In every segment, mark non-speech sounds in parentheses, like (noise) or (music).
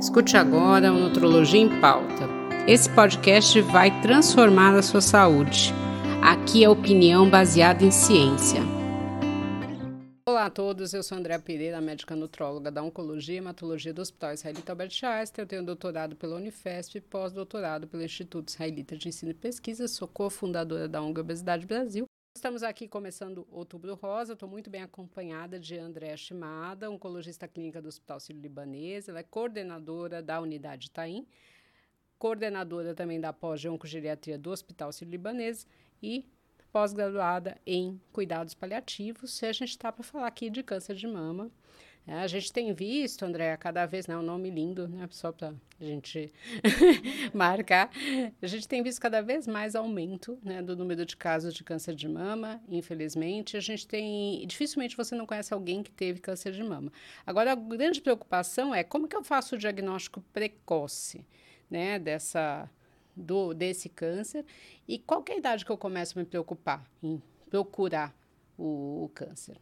Escute agora o Nutrologia em Pauta. Esse podcast vai transformar a sua saúde. Aqui é opinião baseada em ciência. Olá a todos, eu sou Andréa Pereira, médica nutróloga da Oncologia e Hematologia do Hospital Israelita Albert Einstein. Eu tenho doutorado pela Unifesp e pós-doutorado pelo Instituto Israelita de Ensino e Pesquisa. Sou cofundadora da ONG Obesidade Brasil Estamos aqui começando Outubro Rosa. Estou muito bem acompanhada de Andréa Chimada, oncologista clínica do Hospital Sírio-Libanês. Ela é coordenadora da unidade Taim, coordenadora também da pós-oncogeriatria do Hospital Sírio-Libanês e pós-graduada em cuidados paliativos. E a gente está para falar aqui de câncer de mama. É, a gente tem visto, André, cada vez, né, um nome lindo, né, só para a gente (laughs) marcar, a gente tem visto cada vez mais aumento né, do número de casos de câncer de mama, infelizmente. A gente tem, dificilmente você não conhece alguém que teve câncer de mama. Agora, a grande preocupação é como que eu faço o diagnóstico precoce, né, dessa, do, desse câncer e qual é a idade que eu começo a me preocupar em procurar o, o câncer.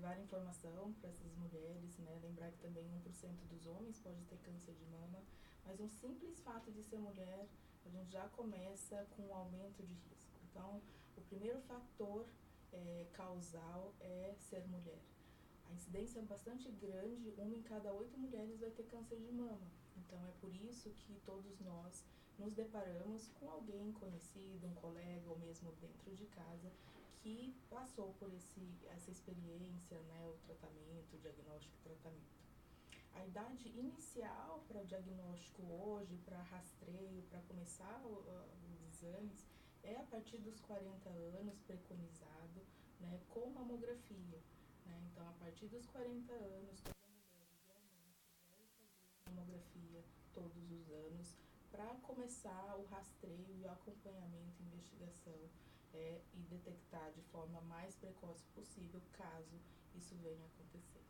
Levar informação para essas mulheres, né? Lembrar que também 1% dos homens pode ter câncer de mama, mas um simples fato de ser mulher, a gente já começa com um aumento de risco. Então, o primeiro fator é, causal é ser mulher. A incidência é bastante grande, uma em cada oito mulheres vai ter câncer de mama. Então, é por isso que todos nós nos deparamos com alguém conhecido, um colega ou mesmo dentro de casa, que passou por esse, essa experiência, né, o tratamento, o diagnóstico e tratamento. A idade inicial para diagnóstico hoje, para rastreio, para começar os exames, é a partir dos 40 anos, preconizado, né, com mamografia. Né? Então, a partir dos 40 anos, toda mulher deve fazer mamografia todos os anos para começar o rastreio e o acompanhamento investigação é, e detectar de forma mais precoce possível caso isso venha a acontecer.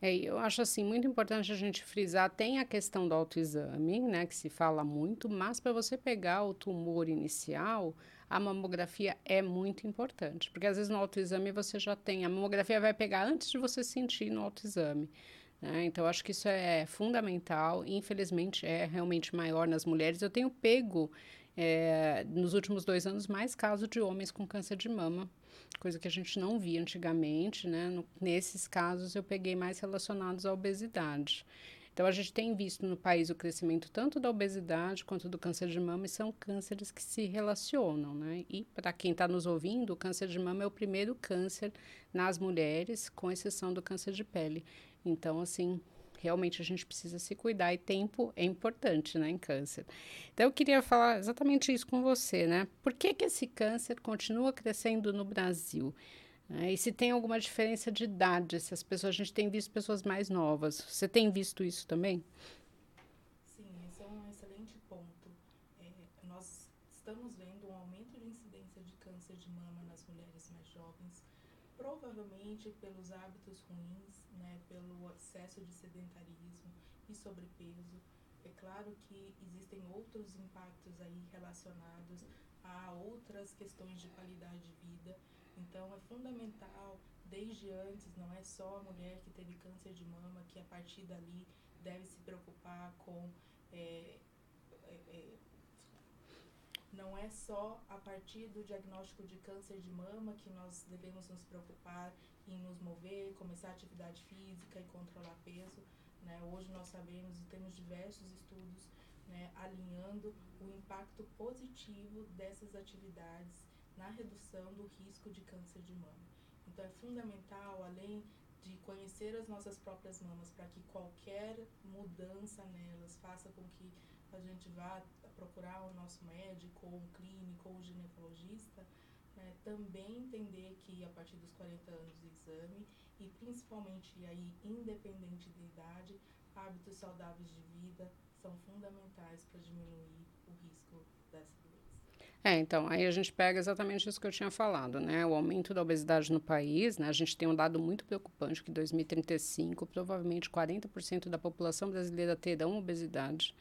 É, eu acho assim muito importante a gente frisar, tem a questão do autoexame, né, que se fala muito, mas para você pegar o tumor inicial, a mamografia é muito importante, porque às vezes no autoexame você já tem, a mamografia vai pegar antes de você sentir no autoexame. Né? Então, acho que isso é fundamental. Infelizmente, é realmente maior nas mulheres. Eu tenho pego é, nos últimos dois anos, mais casos de homens com câncer de mama, coisa que a gente não via antigamente, né? No, nesses casos, eu peguei mais relacionados à obesidade. Então, a gente tem visto no país o crescimento tanto da obesidade quanto do câncer de mama, e são cânceres que se relacionam, né? E para quem está nos ouvindo, o câncer de mama é o primeiro câncer nas mulheres, com exceção do câncer de pele. Então, assim, realmente a gente precisa se cuidar e tempo é importante, né, em câncer. Então eu queria falar exatamente isso com você, né? Por que que esse câncer continua crescendo no Brasil? É, e se tem alguma diferença de idade, se as pessoas, a gente tem visto pessoas mais novas. Você tem visto isso também? Sim, esse é um excelente ponto. É, nós estamos vendo um aumento de incidência de câncer de mama nas mulheres mais jovens, provavelmente pelos hábitos ruins né, pelo excesso de sedentarismo e sobrepeso. É claro que existem outros impactos aí relacionados a outras questões de qualidade de vida. Então é fundamental desde antes, não é só a mulher que teve câncer de mama que a partir dali deve se preocupar com é, é, é, não é só a partir do diagnóstico de câncer de mama que nós devemos nos preocupar em nos mover, começar atividade física e controlar peso. Né? Hoje nós sabemos e temos diversos estudos né, alinhando o impacto positivo dessas atividades na redução do risco de câncer de mama. Então é fundamental, além de conhecer as nossas próprias mamas, para que qualquer mudança nelas faça com que a gente vá procurar o nosso médico, ou um clínico, ou um ginecologista, né, também entender que a partir dos 40 anos do exame e principalmente aí independente da idade, hábitos saudáveis de vida são fundamentais para diminuir o risco dessa. É, então, aí a gente pega exatamente isso que eu tinha falado, né? O aumento da obesidade no país, né? A gente tem um dado muito preocupante que em 2035, provavelmente 40% da população brasileira terão obesidade,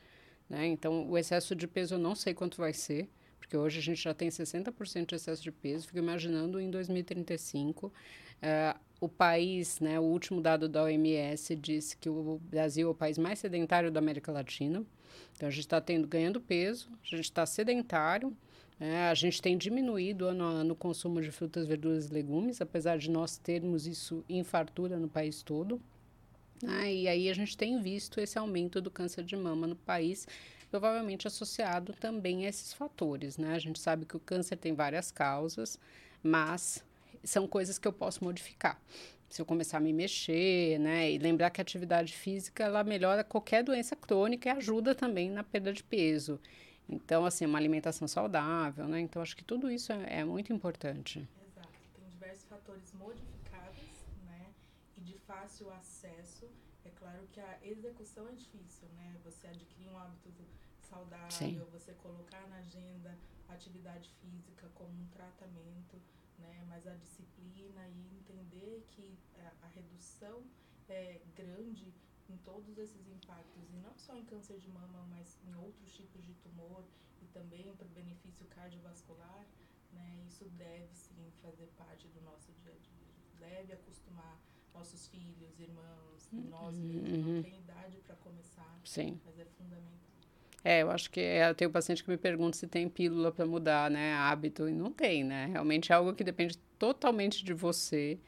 né? Então, o excesso de peso eu não sei quanto vai ser, porque hoje a gente já tem 60% de excesso de peso. Fico imaginando em 2035. Uh, eh, o país, né, o último dado da OMS disse que o Brasil é o país mais sedentário da América Latina. Então, a gente está ganhando peso, a gente está sedentário, né, a gente tem diminuído ano a ano o consumo de frutas, verduras e legumes, apesar de nós termos isso em fartura no país todo. Né, e aí a gente tem visto esse aumento do câncer de mama no país provavelmente associado também a esses fatores, né? A gente sabe que o câncer tem várias causas, mas são coisas que eu posso modificar. Se eu começar a me mexer, né? E lembrar que a atividade física, ela melhora qualquer doença crônica e ajuda também na perda de peso. Então, assim, uma alimentação saudável, né? Então, acho que tudo isso é, é muito importante. Exato. Tem diversos fatores modificáveis, né? E de fácil acesso claro que a execução é difícil, né? Você adquirir um hábito saudável, Sim. você colocar na agenda atividade física como um tratamento, né? Mas a disciplina e entender que a, a redução é grande em todos esses impactos, e não só em câncer de mama, mas em outros tipos de tumor e também para o benefício cardiovascular, né? Isso deve sim fazer parte do nosso dia a dia. Deve acostumar nossos filhos, irmãos, uhum. nós mesmos, uhum. não tem idade para começar, Sim. mas é fundamental. É, eu acho que é, eu tenho paciente que me pergunta se tem pílula para mudar, né, hábito, e não tem, né? Realmente é algo que depende totalmente de você.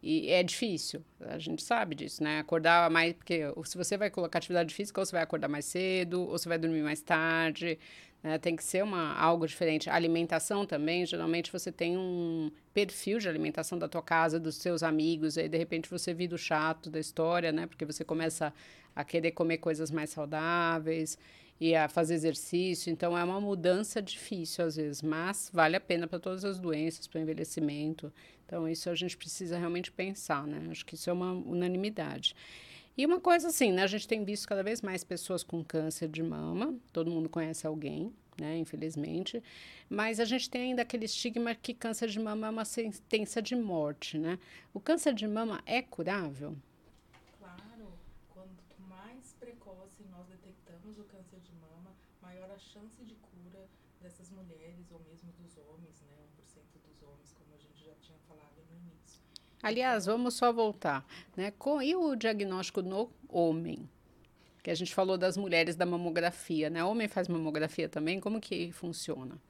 E é difícil, a gente sabe disso, né? Acordar mais, porque se você vai colocar atividade física, ou você vai acordar mais cedo, ou você vai dormir mais tarde, né? Tem que ser uma, algo diferente. A alimentação também, geralmente você tem um perfil de alimentação da tua casa, dos seus amigos, aí de repente você vira o chato da história, né? Porque você começa a querer comer coisas mais saudáveis e a fazer exercício. Então é uma mudança difícil às vezes, mas vale a pena para todas as doenças, para o envelhecimento. Então, isso a gente precisa realmente pensar, né? Acho que isso é uma unanimidade. E uma coisa assim, né? A gente tem visto cada vez mais pessoas com câncer de mama, todo mundo conhece alguém, né? Infelizmente. Mas a gente tem ainda aquele estigma que câncer de mama é uma sentença de morte, né? O câncer de mama é curável? Claro, quanto mais precoce nós detectamos o câncer de mama, maior a chance de cura dessas mulheres ou mesmo dos homens, né? 1% dos homens, como a gente já tinha falado no início. Aliás, vamos só voltar, né? Com, e o diagnóstico no homem? Que a gente falou das mulheres da mamografia, né? O homem faz mamografia também, como que funciona?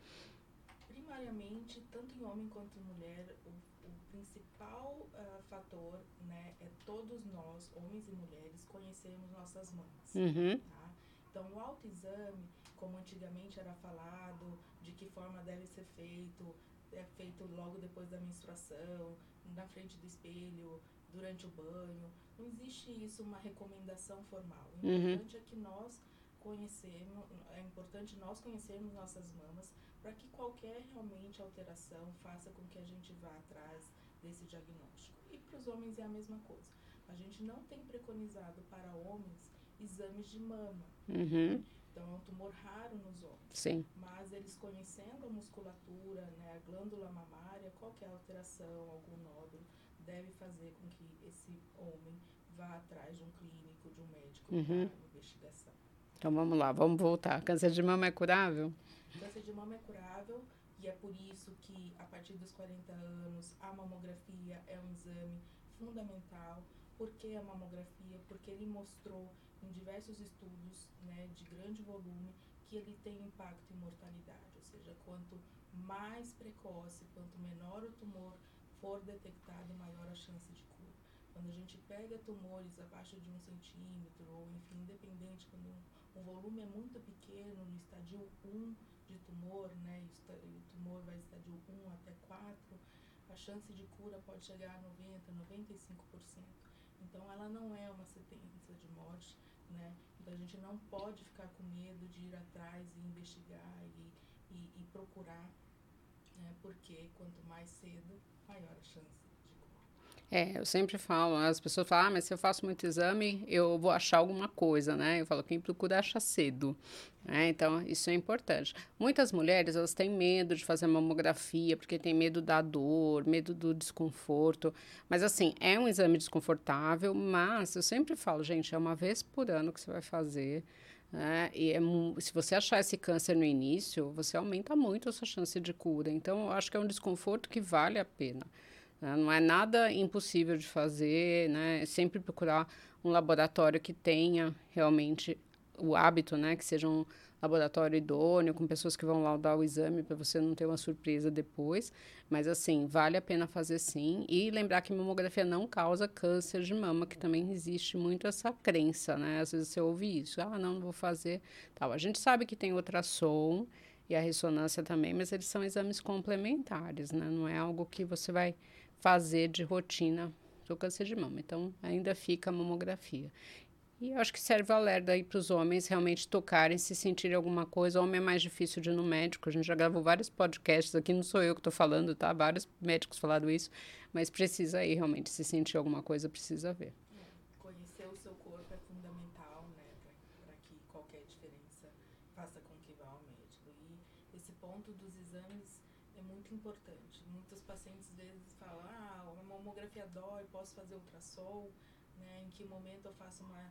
Primariamente, tanto em homem quanto em mulher, o, o principal uh, fator, né, é todos nós, homens e mulheres, conhecermos nossas mães. Uhum. Tá? Então, o autoexame, como antigamente era falado, de que forma deve ser feito, é feito logo depois da menstruação, na frente do espelho, durante o banho. Não existe isso uma recomendação formal. O uhum. importante uhum. é que nós conhecemos, é importante nós conhecermos nossas mamas para que qualquer realmente alteração faça com que a gente vá atrás desse diagnóstico. E para os homens é a mesma coisa. A gente não tem preconizado para homens exames de mama. Uhum. Então é um tumor raro nos homens. Sim. Mas eles conhecendo a musculatura, né, a glândula mamária, qualquer alteração, algum nódulo, deve fazer com que esse homem vá atrás de um clínico, de um médico uhum. para investigação. Então vamos lá, vamos voltar. Câncer de mama é curável? Câncer de mama é curável e é por isso que a partir dos 40 anos a mamografia é um exame fundamental. Por que a mamografia? Porque ele mostrou em diversos estudos né, de grande volume que ele tem impacto em mortalidade, ou seja, quanto mais precoce, quanto menor o tumor for detectado, maior a chance de cura. Quando a gente pega tumores abaixo de um centímetro, ou enfim, independente, quando um, um volume é muito pequeno, no estadio 1 de tumor, né, o tumor vai estadio 1 até 4, a chance de cura pode chegar a 90, 95%. Então, ela não é uma sentença de morte, né? Então, a gente não pode ficar com medo de ir atrás e investigar e, e, e procurar, né? Porque quanto mais cedo, maior a chance é, eu sempre falo, as pessoas falam, ah, mas se eu faço muito exame, eu vou achar alguma coisa, né? Eu falo, quem procura acha cedo. Né? Então, isso é importante. Muitas mulheres, elas têm medo de fazer mamografia, porque tem medo da dor, medo do desconforto. Mas, assim, é um exame desconfortável, mas eu sempre falo, gente, é uma vez por ano que você vai fazer. Né? E é, se você achar esse câncer no início, você aumenta muito a sua chance de cura. Então, eu acho que é um desconforto que vale a pena. Né? Não é nada impossível de fazer, né? É sempre procurar um laboratório que tenha realmente o hábito, né? Que seja um laboratório idôneo, com pessoas que vão lá dar o exame para você não ter uma surpresa depois. Mas, assim, vale a pena fazer sim. E lembrar que mamografia não causa câncer de mama, que também existe muito essa crença, né? Às vezes você ouve isso, ah, não, não vou fazer. Tal. A gente sabe que tem ultrassom e a ressonância também, mas eles são exames complementares, né? Não é algo que você vai fazer de rotina para o câncer de mama. Então, ainda fica a mamografia. E acho que serve o alerta aí para os homens realmente tocarem, se sentirem alguma coisa. O homem é mais difícil de ir no médico. A gente já gravou vários podcasts aqui, não sou eu que estou falando, tá? Vários médicos falaram isso, mas precisa aí realmente, se sentir alguma coisa, precisa ver. Conhecer o seu corpo é fundamental, né, para que qualquer diferença faça com que vá ao médico. E esse ponto dos exames é muito importante. Pacientes às vezes falam, ah, a mamografia dói, posso fazer ultrassom, né? Em que momento eu faço uma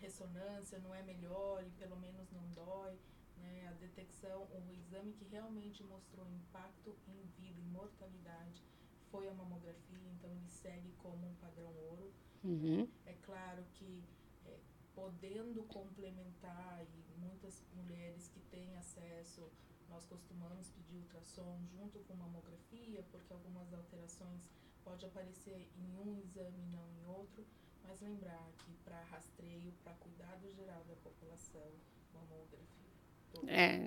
ressonância não é melhor e pelo menos não dói, né? A detecção, o exame que realmente mostrou impacto em vida, em mortalidade, foi a mamografia, então ele segue como um padrão ouro. Uhum. É claro que é, podendo complementar e muitas mulheres que têm acesso, nós costumamos pedir ultrassom junto com mamografia, porque algumas alterações pode aparecer em um exame e não em outro, mas lembrar que para rastreio, para cuidado geral da população, mamografia. É,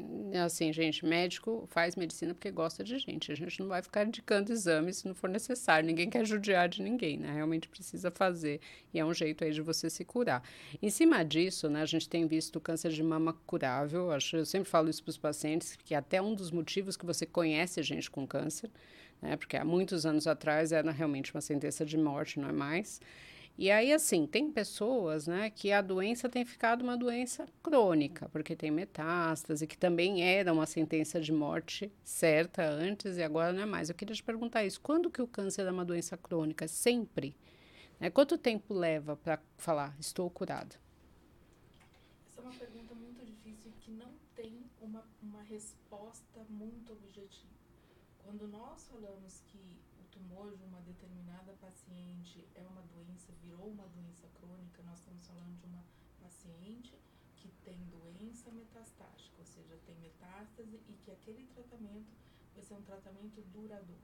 assim, gente, médico faz medicina porque gosta de gente. A gente não vai ficar indicando exames se não for necessário. Ninguém quer judiar de ninguém, né? Realmente precisa fazer. E é um jeito aí de você se curar. Em cima disso, né, a gente tem visto o câncer de mama curável. Acho, eu sempre falo isso para os pacientes, que até um dos motivos que você conhece gente com câncer, né? Porque há muitos anos atrás era realmente uma sentença de morte, não é mais. E aí, assim, tem pessoas, né, que a doença tem ficado uma doença crônica, porque tem metástase, que também era uma sentença de morte certa antes e agora não é mais. Eu queria te perguntar isso: quando que o câncer é uma doença crônica? Sempre? Né? Quanto tempo leva para falar, estou curada? Essa é uma pergunta muito difícil que não tem uma, uma resposta muito objetiva. Quando nós falamos que tumor de uma determinada paciente é uma doença, virou uma doença crônica, nós estamos falando de uma paciente que tem doença metastática, ou seja, tem metástase e que aquele tratamento vai ser um tratamento duradouro.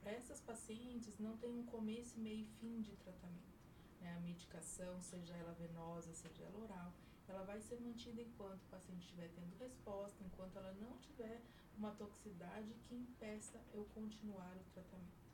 Para essas pacientes não tem um começo, meio e fim de tratamento. Né? A medicação, seja ela venosa, seja ela oral, ela vai ser mantida enquanto o paciente estiver tendo resposta, enquanto ela não tiver uma toxicidade que impeça eu continuar o tratamento.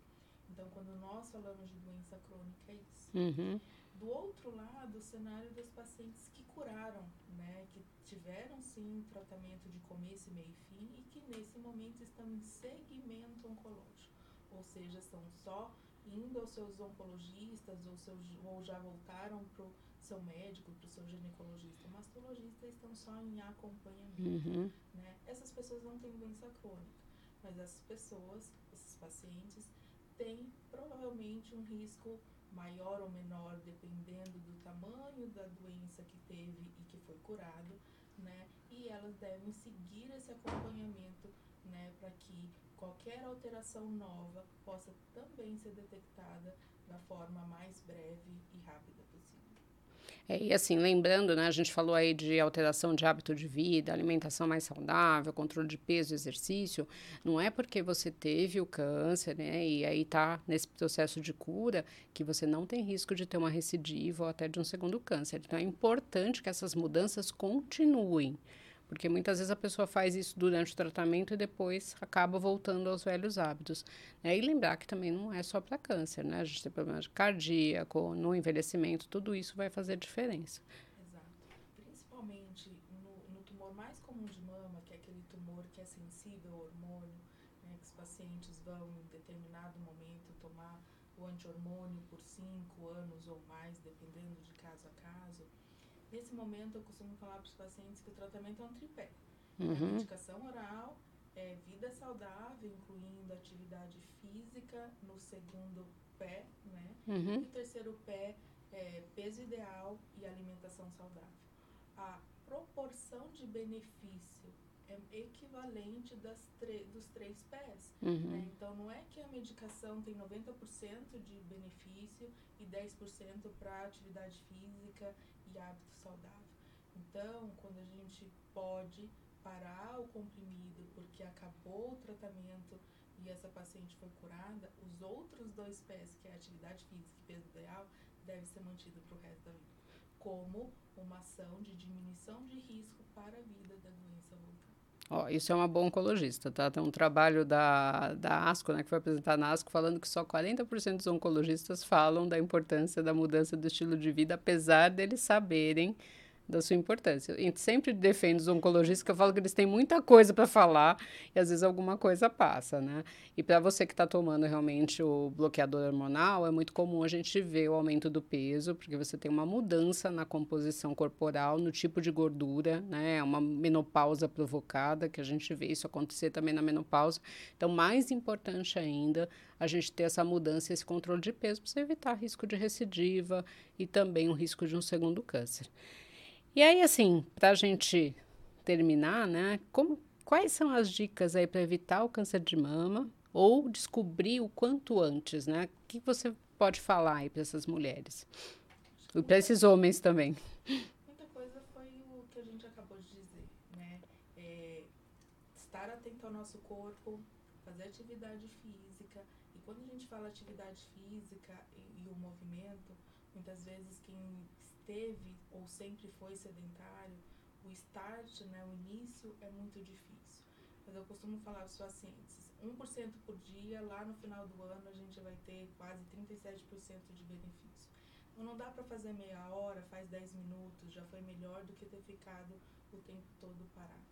Então, quando nós falamos de doença crônica, é isso. Uhum. Do outro lado, o cenário dos pacientes que curaram, né, que tiveram sim tratamento de começo, meio e fim e que nesse momento estão em segmento oncológico, ou seja, estão só indo aos seus oncologistas ou, seus, ou já voltaram para o seu médico, para o seu ginecologista, mastologista, estão só em acompanhamento. Uhum. Né? Essas pessoas não têm doença crônica, mas essas pessoas, esses pacientes, tem provavelmente um risco maior ou menor, dependendo do tamanho da doença que teve e que foi curado, né? E elas devem seguir esse acompanhamento, né, para que qualquer alteração nova possa também ser detectada da forma mais breve e rápida possível. É, e assim, lembrando, né, a gente falou aí de alteração de hábito de vida, alimentação mais saudável, controle de peso, exercício. Não é porque você teve o câncer, né, e aí está nesse processo de cura, que você não tem risco de ter uma recidiva ou até de um segundo câncer. Então é importante que essas mudanças continuem. Porque muitas vezes a pessoa faz isso durante o tratamento e depois acaba voltando aos velhos hábitos. Né? E lembrar que também não é só para câncer, né? A gente tem problemas cardíaco, no envelhecimento, tudo isso vai fazer diferença. Exato. Principalmente no, no tumor mais comum de mama, que é aquele tumor que é sensível ao hormônio, né? que os pacientes vão em determinado momento tomar o anti-hormônio por cinco anos ou mais, dependendo de caso a caso Nesse momento, eu costumo falar para os pacientes que o tratamento é um tripé. Uhum. A medicação oral, é, vida saudável, incluindo atividade física no segundo pé, né? Uhum. E o terceiro pé é peso ideal e alimentação saudável. A proporção de benefício é equivalente das dos três pés. Uhum. Né? Então, não é que a medicação tem 90% de benefício e 10% para atividade física e hábito saudável. Então, quando a gente pode parar o comprimido porque acabou o tratamento e essa paciente foi curada, os outros dois pés, que é atividade física e peso ideal, deve ser mantido para o resto da vida, como uma ação de diminuição de risco para a vida da doença vulcânica. Isso é uma boa oncologista, tá? Tem um trabalho da, da ASCO, né, que foi apresentado na ASCO, falando que só 40% dos oncologistas falam da importância da mudança do estilo de vida, apesar deles saberem da sua importância. E sempre defendo os oncologistas, que eu falo que eles têm muita coisa para falar e às vezes alguma coisa passa, né? E para você que está tomando realmente o bloqueador hormonal, é muito comum a gente ver o aumento do peso, porque você tem uma mudança na composição corporal, no tipo de gordura, né? É uma menopausa provocada, que a gente vê isso acontecer também na menopausa. Então, mais importante ainda, a gente ter essa mudança, esse controle de peso, para evitar risco de recidiva e também o risco de um segundo câncer. E aí, assim, para a gente terminar, né? Como, quais são as dicas aí para evitar o câncer de mama ou descobrir o quanto antes, né? O que você pode falar aí para essas mulheres? E para esses homens também. Muita coisa foi o que a gente acabou de dizer, né? É, estar atento ao nosso corpo, fazer atividade física. E quando a gente fala atividade física e, e o movimento, muitas vezes quem esteve ou sempre foi sedentário, o start, né, o início é muito difícil. Mas eu costumo falar para os pacientes, 1% por dia, lá no final do ano a gente vai ter quase 37% de benefício. Então não dá para fazer meia hora, faz 10 minutos, já foi melhor do que ter ficado o tempo todo parado.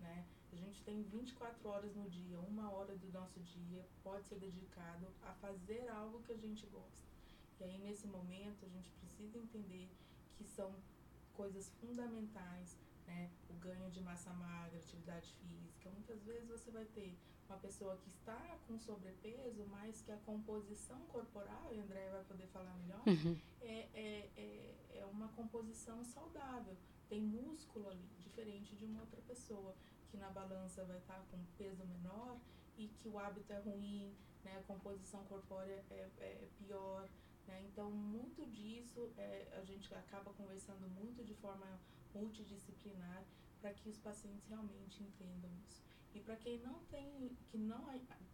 Né? A gente tem 24 horas no dia, uma hora do nosso dia pode ser dedicado a fazer algo que a gente gosta. E aí, nesse momento, a gente precisa entender que são coisas fundamentais, né? O ganho de massa magra, atividade física. Muitas vezes você vai ter uma pessoa que está com sobrepeso, mas que a composição corporal, e a André vai poder falar melhor, uhum. é, é, é, é uma composição saudável. Tem músculo ali, diferente de uma outra pessoa que na balança vai estar com peso menor e que o hábito é ruim, né? a composição corpórea é, é pior. Né? Então, muito disso é, a gente acaba conversando muito de forma multidisciplinar para que os pacientes realmente entendam isso. E para quem não tem, que não,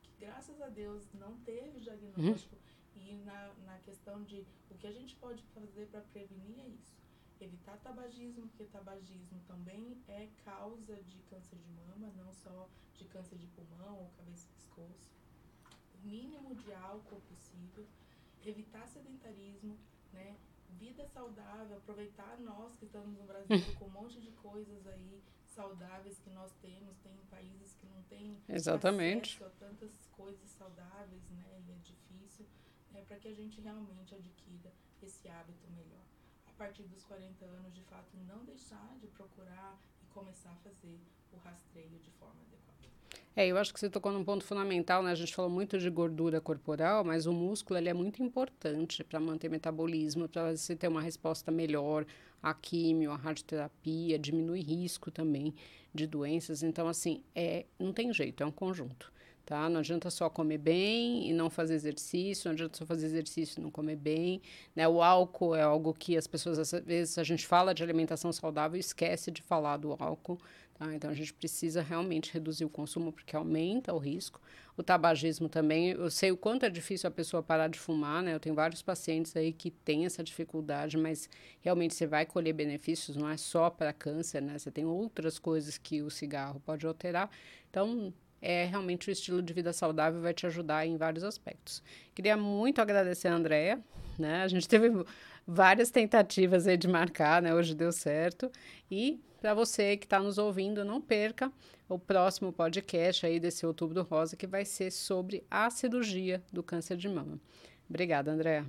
que graças a Deus não teve diagnóstico, uhum. e na, na questão de o que a gente pode fazer para prevenir é isso. Evitar tabagismo, porque tabagismo também é causa de câncer de mama, não só de câncer de pulmão ou cabeça e pescoço. O mínimo de álcool possível evitar sedentarismo, né? Vida saudável, aproveitar nós que estamos no Brasil (laughs) com um monte de coisas aí saudáveis que nós temos, tem países que não têm Exatamente. acesso a tantas coisas saudáveis, né? E é difícil, né? Para que a gente realmente adquira esse hábito melhor. A partir dos 40 anos, de fato, não deixar de procurar e começar a fazer o rastreio de forma adequada. É, eu acho que você tocou num ponto fundamental, né? A gente falou muito de gordura corporal, mas o músculo ele é muito importante para manter metabolismo, para você ter uma resposta melhor à químio, à radioterapia, diminui risco também de doenças. Então, assim, é, não tem jeito, é um conjunto. Tá? Não adianta só comer bem e não fazer exercício, não adianta só fazer exercício e não comer bem. Né? O álcool é algo que as pessoas, às vezes, a gente fala de alimentação saudável e esquece de falar do álcool. Tá? Então, a gente precisa realmente reduzir o consumo porque aumenta o risco. O tabagismo também, eu sei o quanto é difícil a pessoa parar de fumar, né? Eu tenho vários pacientes aí que têm essa dificuldade, mas realmente você vai colher benefícios, não é só para câncer, né? Você tem outras coisas que o cigarro pode alterar. Então, é realmente o estilo de vida saudável vai te ajudar em vários aspectos. Queria muito agradecer a Andrea, né? A gente teve várias tentativas aí de marcar, né? Hoje deu certo. E para você que está nos ouvindo, não perca o próximo podcast aí desse Outubro Rosa, que vai ser sobre a cirurgia do câncer de mama. Obrigada, Andréa.